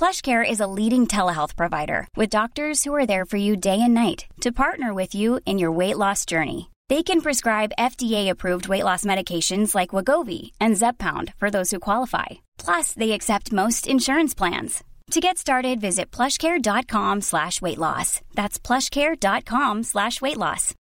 PlushCare is a leading telehealth provider with doctors who are there for you day and night to partner with you in your weight loss journey. They can prescribe FDA-approved weight loss medications like Wagovi and Zepbound for those who qualify. Plus, they accept most insurance plans. To get started, visit plushcare.com slash weight loss. That's plushcare.com slash weight loss.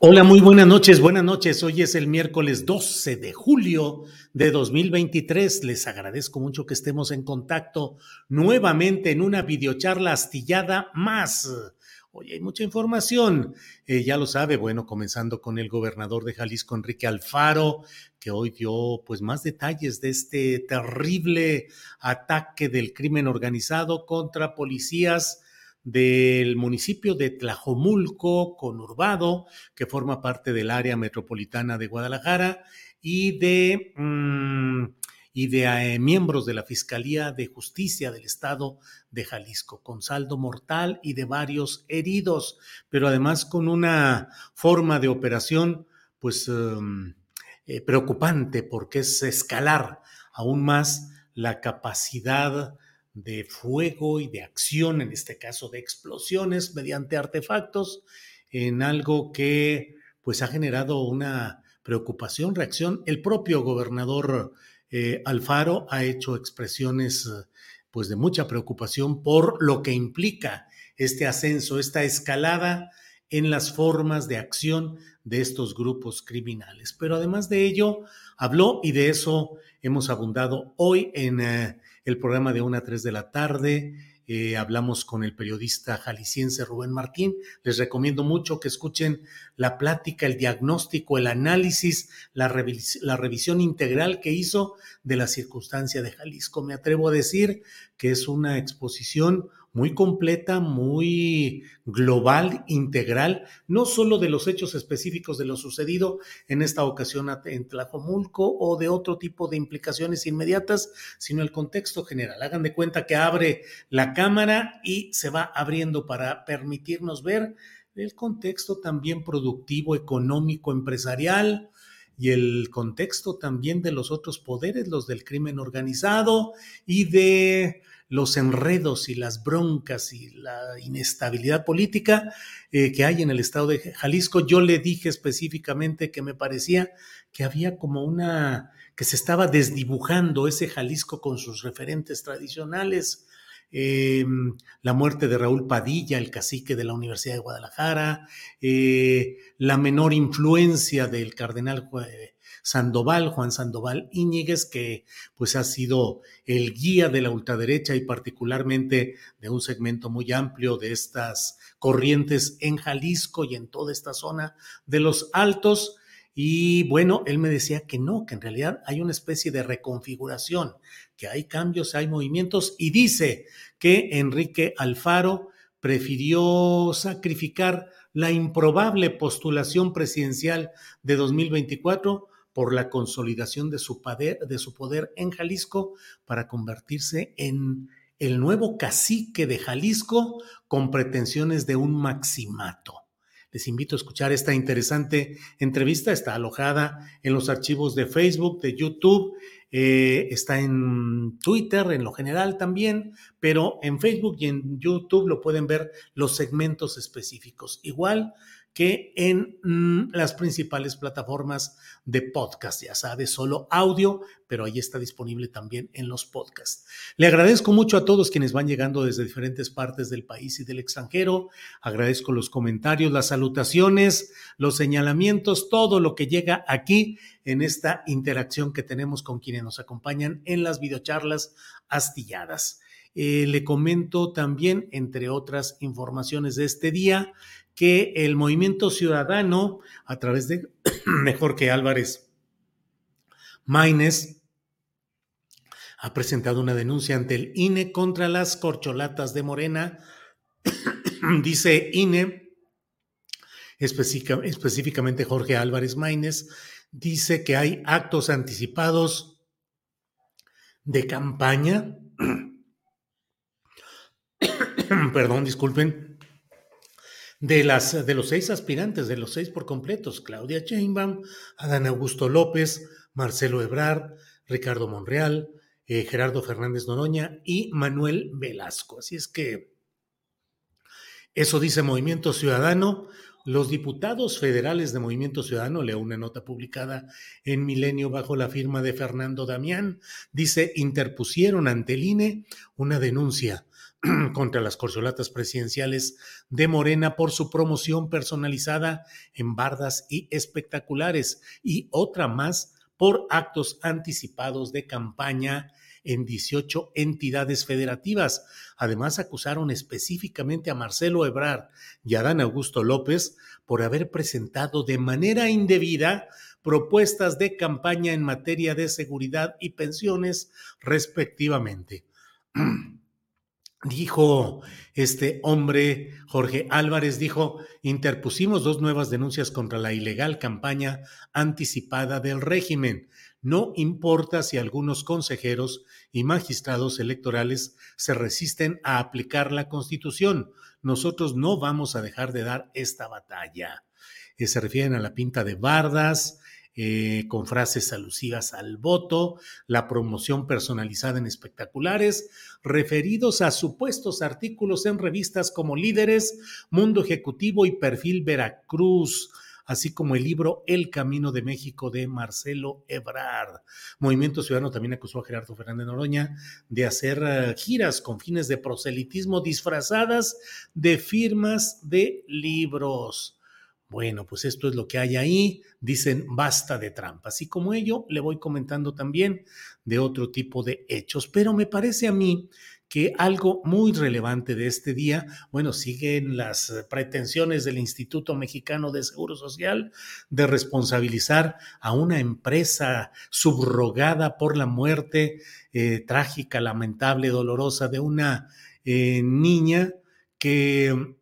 Hola, muy buenas noches, buenas noches. Hoy es el miércoles 12 de julio de 2023. Les agradezco mucho que estemos en contacto nuevamente en una videocharla astillada más. Hoy hay mucha información, eh, ya lo sabe, bueno, comenzando con el gobernador de Jalisco, Enrique Alfaro, que hoy dio pues más detalles de este terrible ataque del crimen organizado contra policías del municipio de Tlajomulco, conurbado, que forma parte del área metropolitana de Guadalajara, y de, mm, y de eh, miembros de la Fiscalía de Justicia del Estado de Jalisco, con saldo mortal y de varios heridos, pero además con una forma de operación, pues um, eh, preocupante, porque es escalar aún más la capacidad de fuego y de acción, en este caso de explosiones mediante artefactos, en algo que pues ha generado una preocupación, reacción. El propio gobernador eh, Alfaro ha hecho expresiones pues de mucha preocupación por lo que implica este ascenso, esta escalada en las formas de acción de estos grupos criminales. Pero además de ello, habló y de eso hemos abundado hoy en eh, el programa de 1 a 3 de la tarde. Eh, hablamos con el periodista jalisciense Rubén Martín. Les recomiendo mucho que escuchen la plática, el diagnóstico, el análisis, la, la revisión integral que hizo de la circunstancia de Jalisco. Me atrevo a decir que es una exposición muy completa, muy global, integral, no solo de los hechos específicos de lo sucedido en esta ocasión en Tlajomulco o de otro tipo de implicaciones inmediatas, sino el contexto general. Hagan de cuenta que abre la cámara y se va abriendo para permitirnos ver el contexto también productivo, económico, empresarial, y el contexto también de los otros poderes, los del crimen organizado y de los enredos y las broncas y la inestabilidad política eh, que hay en el estado de Jalisco. Yo le dije específicamente que me parecía que había como una, que se estaba desdibujando ese Jalisco con sus referentes tradicionales. Eh, la muerte de Raúl Padilla, el cacique de la Universidad de Guadalajara, eh, la menor influencia del cardenal Sandoval, Juan Sandoval Íñiguez, que pues ha sido el guía de la ultraderecha y particularmente de un segmento muy amplio de estas corrientes en Jalisco y en toda esta zona de los altos. Y bueno, él me decía que no, que en realidad hay una especie de reconfiguración, que hay cambios, hay movimientos, y dice que Enrique Alfaro prefirió sacrificar la improbable postulación presidencial de 2024 por la consolidación de su, poder, de su poder en Jalisco para convertirse en el nuevo cacique de Jalisco con pretensiones de un maximato. Les invito a escuchar esta interesante entrevista. Está alojada en los archivos de Facebook, de YouTube, eh, está en Twitter en lo general también, pero en Facebook y en YouTube lo pueden ver los segmentos específicos. Igual que en mm, las principales plataformas de podcast, ya sabes, solo audio, pero ahí está disponible también en los podcasts. Le agradezco mucho a todos quienes van llegando desde diferentes partes del país y del extranjero. Agradezco los comentarios, las salutaciones, los señalamientos, todo lo que llega aquí en esta interacción que tenemos con quienes nos acompañan en las videocharlas astilladas. Eh, le comento también, entre otras informaciones de este día, que el movimiento ciudadano, a través de Mejor que Álvarez Maines, ha presentado una denuncia ante el INE contra las corcholatas de Morena. Dice INE, específicamente Jorge Álvarez Maínez, dice que hay actos anticipados de campaña. Perdón, disculpen de, las, de los seis aspirantes, de los seis por completos, Claudia Sheinbaum, Adán Augusto López, Marcelo Ebrard, Ricardo Monreal, eh, Gerardo Fernández Noroña y Manuel Velasco. Así es que eso dice Movimiento Ciudadano. Los diputados federales de Movimiento Ciudadano, leo una nota publicada en Milenio bajo la firma de Fernando Damián, dice, interpusieron ante el INE una denuncia contra las corcholatas presidenciales de Morena por su promoción personalizada en bardas y espectaculares y otra más por actos anticipados de campaña en 18 entidades federativas. Además, acusaron específicamente a Marcelo Ebrard y a Dan Augusto López por haber presentado de manera indebida propuestas de campaña en materia de seguridad y pensiones, respectivamente. Dijo este hombre, Jorge Álvarez, dijo, interpusimos dos nuevas denuncias contra la ilegal campaña anticipada del régimen. No importa si algunos consejeros y magistrados electorales se resisten a aplicar la Constitución. Nosotros no vamos a dejar de dar esta batalla. Eh, se refieren a la pinta de bardas, eh, con frases alusivas al voto, la promoción personalizada en espectaculares, referidos a supuestos artículos en revistas como Líderes, Mundo Ejecutivo y Perfil Veracruz así como el libro El Camino de México de Marcelo Ebrard. Movimiento Ciudadano también acusó a Gerardo Fernández Noroña de hacer eh, giras con fines de proselitismo disfrazadas de firmas de libros. Bueno, pues esto es lo que hay ahí. Dicen basta de trampas. Y como ello, le voy comentando también de otro tipo de hechos. Pero me parece a mí que algo muy relevante de este día, bueno, siguen las pretensiones del Instituto Mexicano de Seguro Social de responsabilizar a una empresa subrogada por la muerte eh, trágica, lamentable, dolorosa de una eh, niña que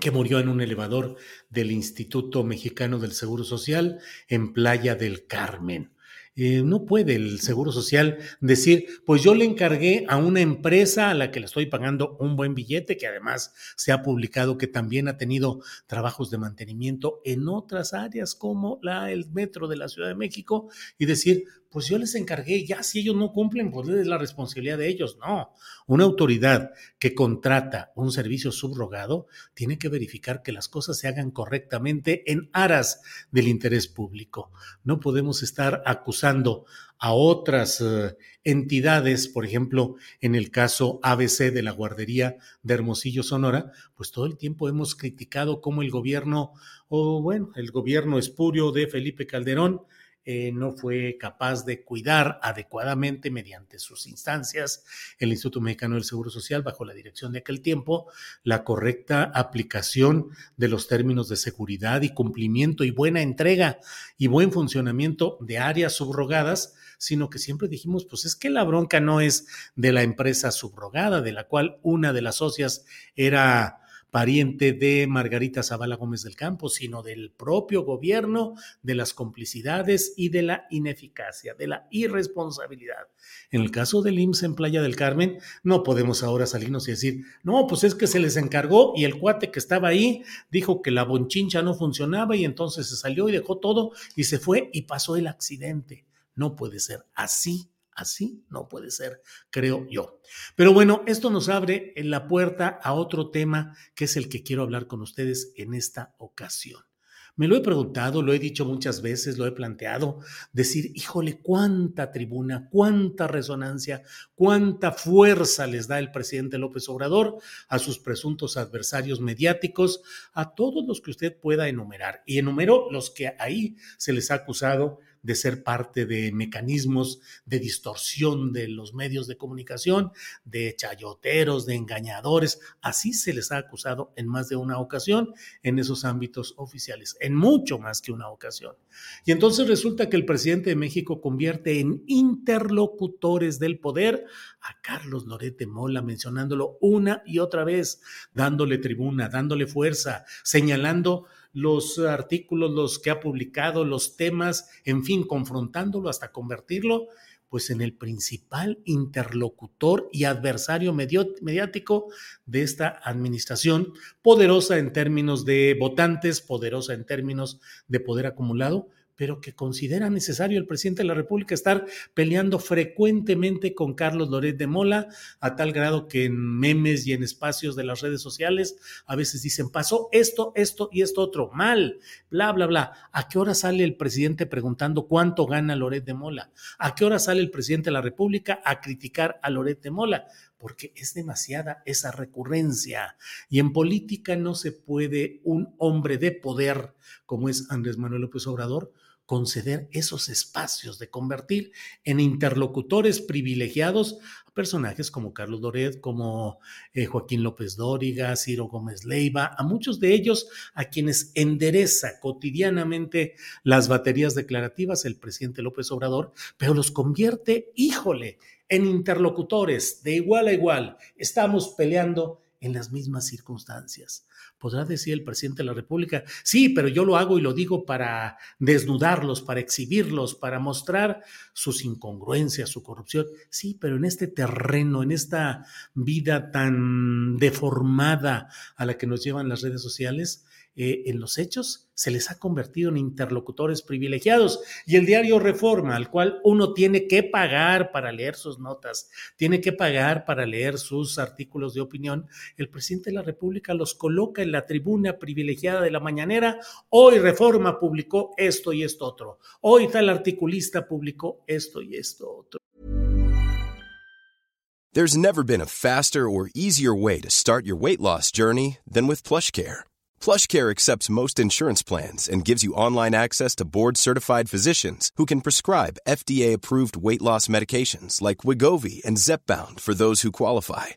que murió en un elevador del Instituto Mexicano del Seguro Social en Playa del Carmen. Eh, no puede el Seguro Social decir, pues yo le encargué a una empresa a la que le estoy pagando un buen billete, que además se ha publicado que también ha tenido trabajos de mantenimiento en otras áreas como la, el metro de la Ciudad de México, y decir, pues yo les encargué, ya si ellos no cumplen, pues es la responsabilidad de ellos. No, una autoridad que contrata un servicio subrogado tiene que verificar que las cosas se hagan correctamente en aras del interés público. No podemos estar acusando a otras eh, entidades, por ejemplo, en el caso ABC de la guardería de Hermosillo, Sonora, pues todo el tiempo hemos criticado cómo el gobierno, o bueno, el gobierno espurio de Felipe Calderón, eh, no fue capaz de cuidar adecuadamente mediante sus instancias el Instituto Mexicano del Seguro Social bajo la dirección de aquel tiempo la correcta aplicación de los términos de seguridad y cumplimiento y buena entrega y buen funcionamiento de áreas subrogadas sino que siempre dijimos, pues es que la bronca no es de la empresa subrogada, de la cual una de las socias era pariente de Margarita Zavala Gómez del Campo, sino del propio gobierno, de las complicidades y de la ineficacia, de la irresponsabilidad. En el caso del IMSS en Playa del Carmen, no podemos ahora salirnos y decir, no, pues es que se les encargó y el cuate que estaba ahí dijo que la bonchincha no funcionaba y entonces se salió y dejó todo y se fue y pasó el accidente. No puede ser así, Así no puede ser, creo yo. Pero bueno, esto nos abre la puerta a otro tema que es el que quiero hablar con ustedes en esta ocasión. Me lo he preguntado, lo he dicho muchas veces, lo he planteado, decir, híjole, cuánta tribuna, cuánta resonancia, cuánta fuerza les da el presidente López Obrador a sus presuntos adversarios mediáticos, a todos los que usted pueda enumerar. Y enumeró los que ahí se les ha acusado de ser parte de mecanismos de distorsión de los medios de comunicación, de chayoteros, de engañadores. Así se les ha acusado en más de una ocasión en esos ámbitos oficiales, en mucho más que una ocasión. Y entonces resulta que el presidente de México convierte en interlocutores del poder a Carlos Lorete Mola, mencionándolo una y otra vez, dándole tribuna, dándole fuerza, señalando los artículos, los que ha publicado, los temas, en fin, confrontándolo hasta convertirlo pues en el principal interlocutor y adversario mediático de esta administración, poderosa en términos de votantes, poderosa en términos de poder acumulado, pero que considera necesario el presidente de la República estar peleando frecuentemente con Carlos Loret de Mola, a tal grado que en memes y en espacios de las redes sociales a veces dicen, pasó esto, esto y esto otro, mal, bla, bla, bla. ¿A qué hora sale el presidente preguntando cuánto gana Loret de Mola? ¿A qué hora sale el presidente de la República a criticar a Loret de Mola? porque es demasiada esa recurrencia. Y en política no se puede un hombre de poder como es Andrés Manuel López Obrador conceder esos espacios, de convertir en interlocutores privilegiados a personajes como Carlos Doret, como eh, Joaquín López Dóriga, Ciro Gómez Leiva, a muchos de ellos a quienes endereza cotidianamente las baterías declarativas el presidente López Obrador, pero los convierte, híjole, en interlocutores de igual a igual. Estamos peleando en las mismas circunstancias. Podrá decir el presidente de la República, sí, pero yo lo hago y lo digo para desnudarlos, para exhibirlos, para mostrar sus incongruencias, su corrupción. Sí, pero en este terreno, en esta vida tan deformada a la que nos llevan las redes sociales, eh, en los hechos se les ha convertido en interlocutores privilegiados. Y el diario Reforma, al cual uno tiene que pagar para leer sus notas, tiene que pagar para leer sus artículos de opinión, el presidente de la República los coloca en la tribuna privilegiada de la mañanera. Hoy Reforma publicó esto y esto otro. Hoy tal articulista publicó esto y esto otro. There's never been a faster or easier way to start your weight loss journey than with PlushCare. PlushCare accepts most insurance plans and gives you online access to board-certified physicians who can prescribe FDA-approved weight loss medications like Wigovi and Zepbound for those who qualify.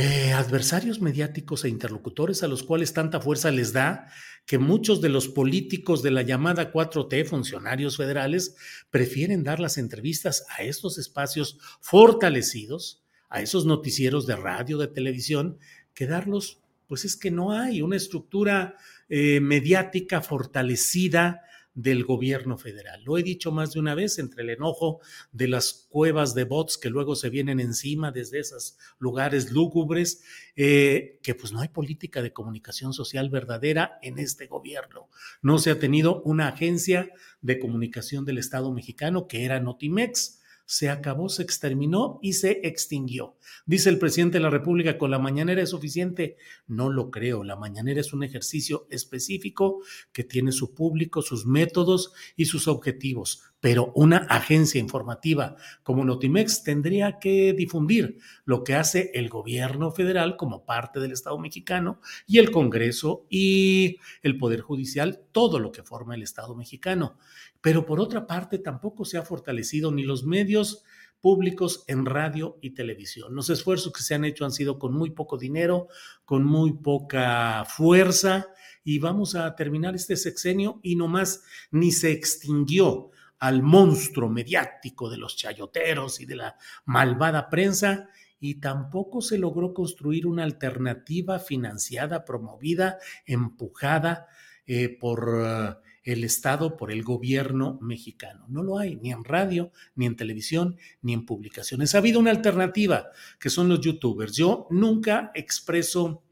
Eh, adversarios mediáticos e interlocutores a los cuales tanta fuerza les da que muchos de los políticos de la llamada 4T, funcionarios federales, prefieren dar las entrevistas a estos espacios fortalecidos, a esos noticieros de radio, de televisión, que darlos, pues es que no hay una estructura eh, mediática fortalecida del gobierno federal. Lo he dicho más de una vez, entre el enojo de las cuevas de bots que luego se vienen encima desde esos lugares lúgubres, eh, que pues no hay política de comunicación social verdadera en este gobierno. No se ha tenido una agencia de comunicación del Estado mexicano que era Notimex se acabó, se exterminó y se extinguió. Dice el presidente de la República, ¿con la mañanera es suficiente? No lo creo. La mañanera es un ejercicio específico que tiene su público, sus métodos y sus objetivos. Pero una agencia informativa como Notimex tendría que difundir lo que hace el gobierno federal como parte del Estado mexicano y el Congreso y el Poder Judicial, todo lo que forma el Estado mexicano. Pero por otra parte, tampoco se ha fortalecido ni los medios públicos en radio y televisión. Los esfuerzos que se han hecho han sido con muy poco dinero, con muy poca fuerza, y vamos a terminar este sexenio y nomás ni se extinguió al monstruo mediático de los chayoteros y de la malvada prensa, y tampoco se logró construir una alternativa financiada, promovida, empujada eh, por uh, el Estado, por el gobierno mexicano. No lo hay, ni en radio, ni en televisión, ni en publicaciones. Ha habido una alternativa, que son los youtubers. Yo nunca expreso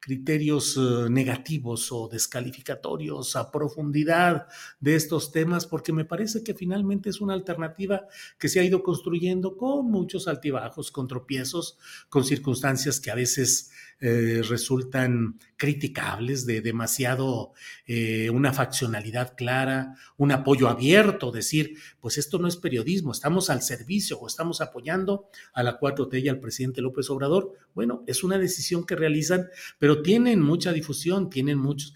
criterios eh, negativos o descalificatorios a profundidad de estos temas, porque me parece que finalmente es una alternativa que se ha ido construyendo con muchos altibajos, con tropiezos, con circunstancias que a veces eh, resultan criticables, de demasiado, eh, una faccionalidad clara, un apoyo abierto, decir, pues esto no es periodismo, estamos al servicio o estamos apoyando a la 4T y al presidente López Obrador. Bueno, es una decisión que realizan, pero tienen mucha difusión, tienen muchos,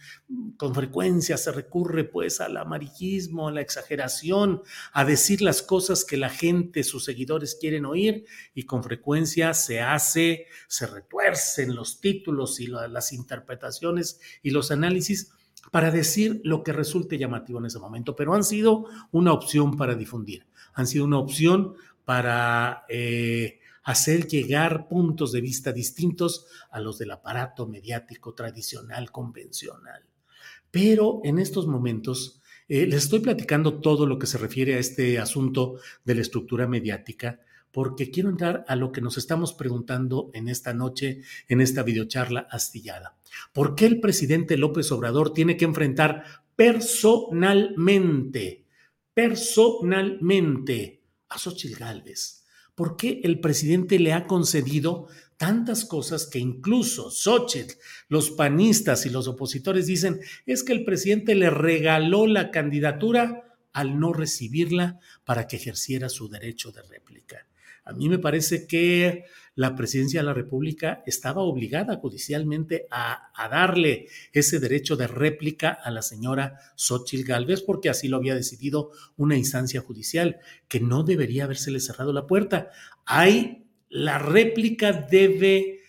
con frecuencia se recurre pues al amarillismo, a la exageración, a decir las cosas que la gente, sus seguidores quieren oír y con frecuencia se hace, se retuercen los títulos y las interpretaciones y los análisis para decir lo que resulte llamativo en ese momento, pero han sido una opción para difundir, han sido una opción para eh, hacer llegar puntos de vista distintos a los del aparato mediático tradicional, convencional. Pero en estos momentos eh, les estoy platicando todo lo que se refiere a este asunto de la estructura mediática, porque quiero entrar a lo que nos estamos preguntando en esta noche, en esta videocharla astillada. ¿Por qué el presidente López Obrador tiene que enfrentar personalmente, personalmente a Xochitl Gálvez? ¿Por qué el presidente le ha concedido tantas cosas que incluso Xochitl, los panistas y los opositores dicen es que el presidente le regaló la candidatura al no recibirla para que ejerciera su derecho de réplica? A mí me parece que la presidencia de la República estaba obligada judicialmente a, darle ese derecho de réplica a la señora Xochitl Galvez, porque así lo había decidido una instancia judicial, que no debería habérsele cerrado la puerta. Hay, la réplica debe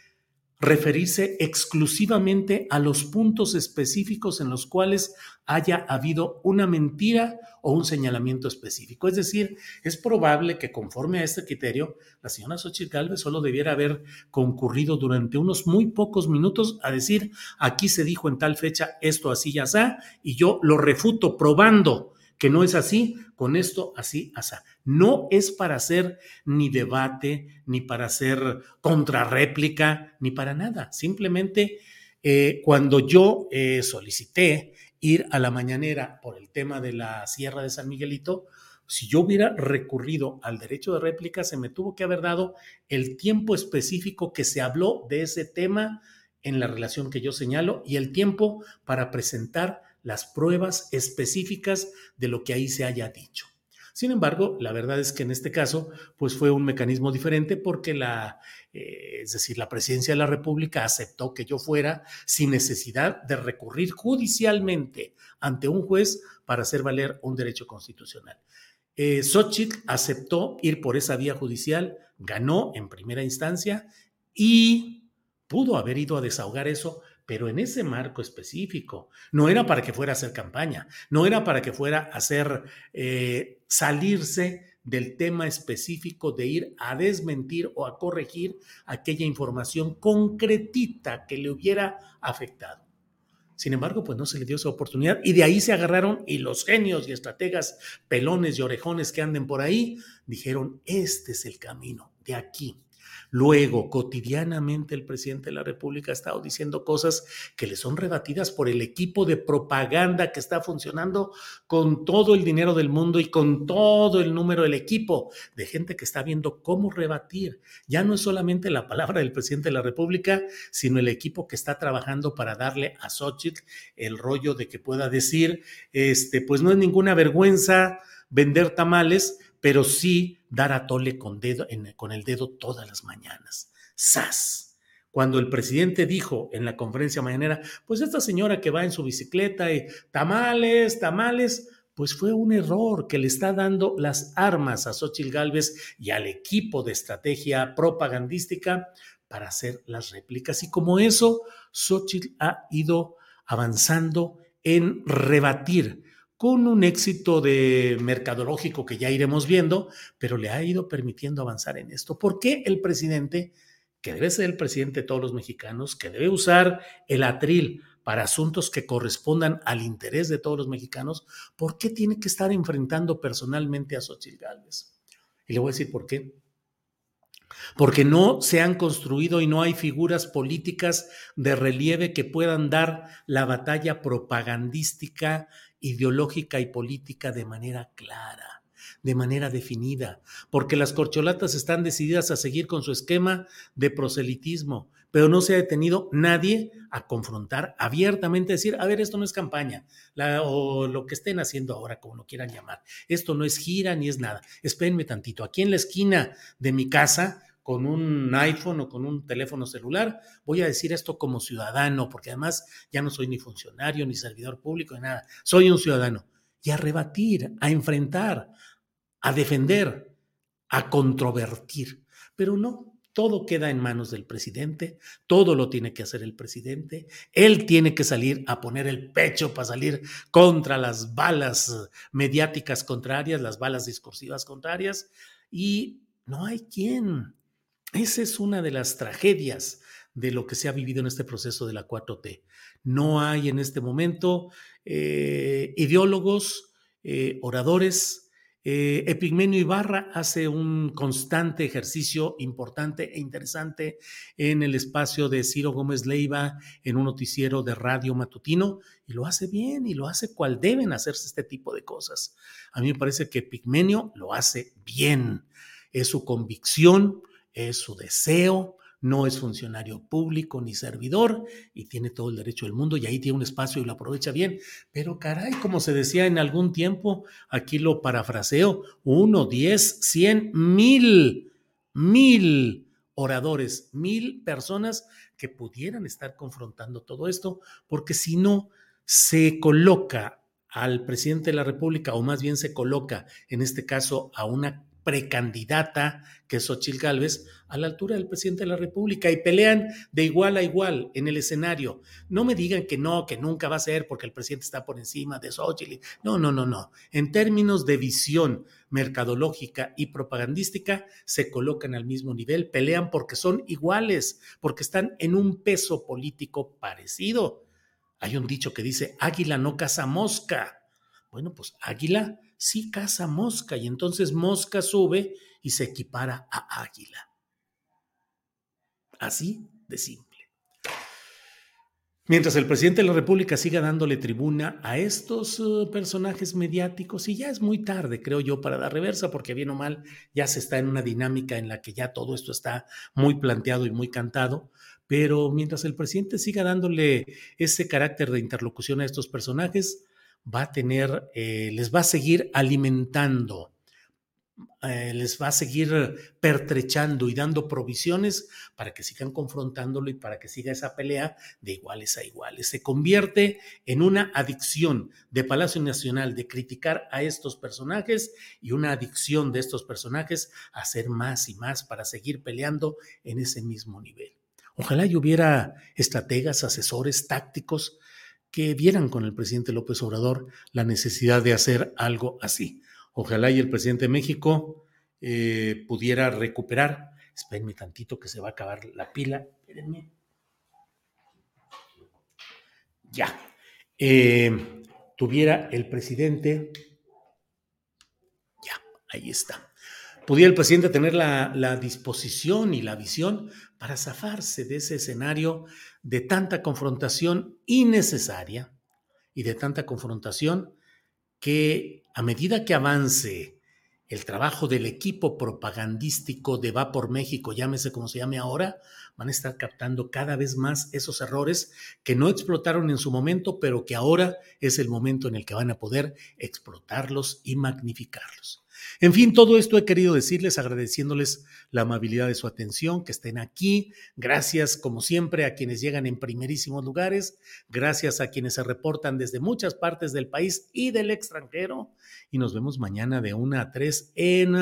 referirse exclusivamente a los puntos específicos en los cuales haya habido una mentira o un señalamiento específico. Es decir, es probable que conforme a este criterio, la señora Xochitl Galvez solo debiera haber concurrido durante unos muy pocos minutos a decir, aquí se dijo en tal fecha esto así ya está, y yo lo refuto probando que no es así, con esto así, así. No es para hacer ni debate, ni para hacer contrarréplica, ni para nada. Simplemente eh, cuando yo eh, solicité ir a la mañanera por el tema de la Sierra de San Miguelito, si yo hubiera recurrido al derecho de réplica, se me tuvo que haber dado el tiempo específico que se habló de ese tema en la relación que yo señalo y el tiempo para presentar las pruebas específicas de lo que ahí se haya dicho. Sin embargo, la verdad es que en este caso, pues fue un mecanismo diferente porque la, eh, es decir, la presidencia de la República aceptó que yo fuera sin necesidad de recurrir judicialmente ante un juez para hacer valer un derecho constitucional. Eh, Xochitl aceptó ir por esa vía judicial, ganó en primera instancia y pudo haber ido a desahogar eso pero en ese marco específico. No era para que fuera a hacer campaña, no era para que fuera a hacer eh, salirse del tema específico de ir a desmentir o a corregir aquella información concretita que le hubiera afectado. Sin embargo, pues no se le dio esa oportunidad y de ahí se agarraron y los genios y estrategas, pelones y orejones que anden por ahí, dijeron, este es el camino, de aquí Luego, cotidianamente el presidente de la República ha estado diciendo cosas que le son rebatidas por el equipo de propaganda que está funcionando con todo el dinero del mundo y con todo el número del equipo de gente que está viendo cómo rebatir. Ya no es solamente la palabra del presidente de la República, sino el equipo que está trabajando para darle a Xochitl el rollo de que pueda decir, este, pues no es ninguna vergüenza vender tamales, pero sí dar a tole con, el dedo todas las mañanas. ¡Sas! Cuando el presidente dijo en la conferencia mañanera, pues esta señora que va en su bicicleta y tamales, tamales, pues fue un error que le está dando las armas a Xochitl Gálvez y al equipo de estrategia propagandística para hacer las réplicas. Y como eso, Xochitl ha ido avanzando en rebatir con un éxito de mercadológico que ya iremos viendo, pero le ha ido permitiendo avanzar en esto. ¿Por qué el presidente, que debe ser el presidente de todos los mexicanos, que debe usar el atril para asuntos que correspondan al interés de todos los mexicanos, ¿por qué tiene que estar enfrentando personalmente a Xochitl Gálvez? Y le voy a decir por qué porque no se han construido y no hay figuras políticas de relieve que puedan dar la batalla propagandística, ideológica y política de manera clara, de manera definida, porque las corcholatas están decididas a seguir con su esquema de proselitismo, pero no se ha detenido nadie a confrontar abiertamente, decir, a ver, esto no es campaña, o lo que estén haciendo ahora, como lo quieran llamar, esto no es gira ni es nada. Espérenme tantito, aquí en la esquina de mi casa, con un iPhone o con un teléfono celular, voy a decir esto como ciudadano, porque además ya no soy ni funcionario, ni servidor público, ni nada, soy un ciudadano. Y a rebatir, a enfrentar, a defender, a controvertir. Pero no, todo queda en manos del presidente, todo lo tiene que hacer el presidente, él tiene que salir a poner el pecho para salir contra las balas mediáticas contrarias, las balas discursivas contrarias, y no hay quien. Esa es una de las tragedias de lo que se ha vivido en este proceso de la 4T. No hay en este momento eh, ideólogos, eh, oradores, eh, Epigmenio Ibarra hace un constante ejercicio importante e interesante en el espacio de Ciro Gómez Leiva en un noticiero de radio matutino y lo hace bien y lo hace cual deben hacerse este tipo de cosas. A mí me parece que Epigmenio lo hace bien. Es su convicción, es su deseo, no es funcionario público ni servidor y tiene todo el derecho del mundo y ahí tiene un espacio y lo aprovecha bien. Pero caray, como se decía en algún tiempo, aquí lo parafraseo, uno, diez, cien, mil, mil oradores, mil personas que pudieran estar confrontando todo esto, porque si no, se coloca al presidente de la República, o más bien se coloca, en este caso, a una precandidata, que es Xochil Gálvez, a la altura del presidente de la República y pelean de igual a igual en el escenario. No me digan que no, que nunca va a ser porque el presidente está por encima de Xochitl. No, no, no, no. En términos de visión mercadológica y propagandística, se colocan al mismo nivel, pelean porque son iguales, porque están en un peso político parecido. Hay un dicho que dice, águila no caza mosca. Bueno, pues águila sí caza mosca y entonces mosca sube y se equipara a águila. Así de simple. Mientras el presidente de la República siga dándole tribuna a estos uh, personajes mediáticos, y ya es muy tarde, creo yo, para dar reversa, porque bien o mal ya se está en una dinámica en la que ya todo esto está muy planteado y muy cantado, pero mientras el presidente siga dándole ese carácter de interlocución a estos personajes, va a tener, eh, les va a seguir alimentando, eh, les va a seguir pertrechando y dando provisiones para que sigan confrontándolo y para que siga esa pelea de iguales a iguales. Se convierte en una adicción de Palacio Nacional de criticar a estos personajes y una adicción de estos personajes a hacer más y más para seguir peleando en ese mismo nivel. Ojalá hubiera estrategas, asesores, tácticos que vieran con el presidente López Obrador la necesidad de hacer algo así. Ojalá y el presidente de México eh, pudiera recuperar. Espérenme tantito que se va a acabar la pila. Espérenme. Ya. Eh, tuviera el presidente. Ya, ahí está. pudiera el presidente tener la, la disposición y la visión para zafarse de ese escenario de tanta confrontación innecesaria y de tanta confrontación que a medida que avance el trabajo del equipo propagandístico de Va por México, llámese como se llame ahora, van a estar captando cada vez más esos errores que no explotaron en su momento, pero que ahora es el momento en el que van a poder explotarlos y magnificarlos. En fin, todo esto he querido decirles agradeciéndoles la amabilidad de su atención, que estén aquí. Gracias, como siempre, a quienes llegan en primerísimos lugares. Gracias a quienes se reportan desde muchas partes del país y del extranjero. Y nos vemos mañana de 1 a 3 en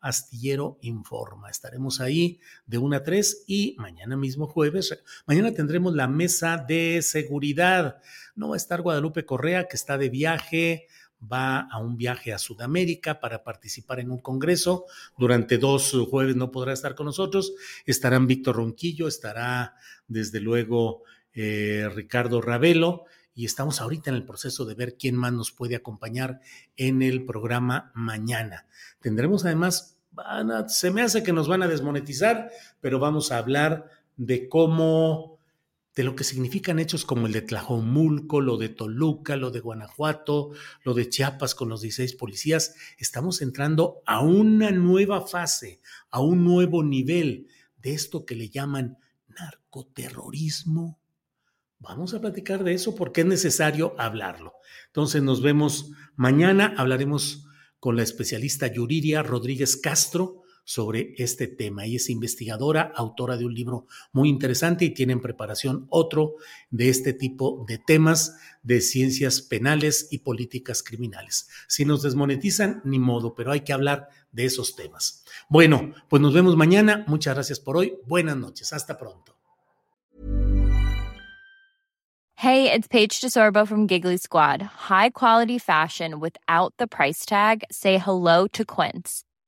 Astillero Informa. Estaremos ahí de 1 a 3 y mañana mismo jueves, mañana tendremos la mesa de seguridad. No va a estar Guadalupe Correa, que está de viaje va a un viaje a Sudamérica para participar en un congreso. Durante dos jueves no podrá estar con nosotros. Estarán Víctor Ronquillo, estará desde luego eh, Ricardo Ravelo y estamos ahorita en el proceso de ver quién más nos puede acompañar en el programa mañana. Tendremos además, se me hace que nos van a desmonetizar, pero vamos a hablar de cómo de lo que significan hechos como el de Tlajomulco, lo de Toluca, lo de Guanajuato, lo de Chiapas con los 16 policías, estamos entrando a una nueva fase, a un nuevo nivel de esto que le llaman narcoterrorismo. Vamos a platicar de eso porque es necesario hablarlo. Entonces nos vemos mañana, hablaremos con la especialista Yuriria Rodríguez Castro sobre este tema. Ella es investigadora, autora de un libro muy interesante y tiene en preparación otro de este tipo de temas de ciencias penales y políticas criminales. Si nos desmonetizan, ni modo, pero hay que hablar de esos temas. Bueno, pues nos vemos mañana. Muchas gracias por hoy. Buenas noches. Hasta pronto. Hey, it's Paige DeSorbo from Giggly Squad. High quality fashion without the price tag. Say hello to Quince.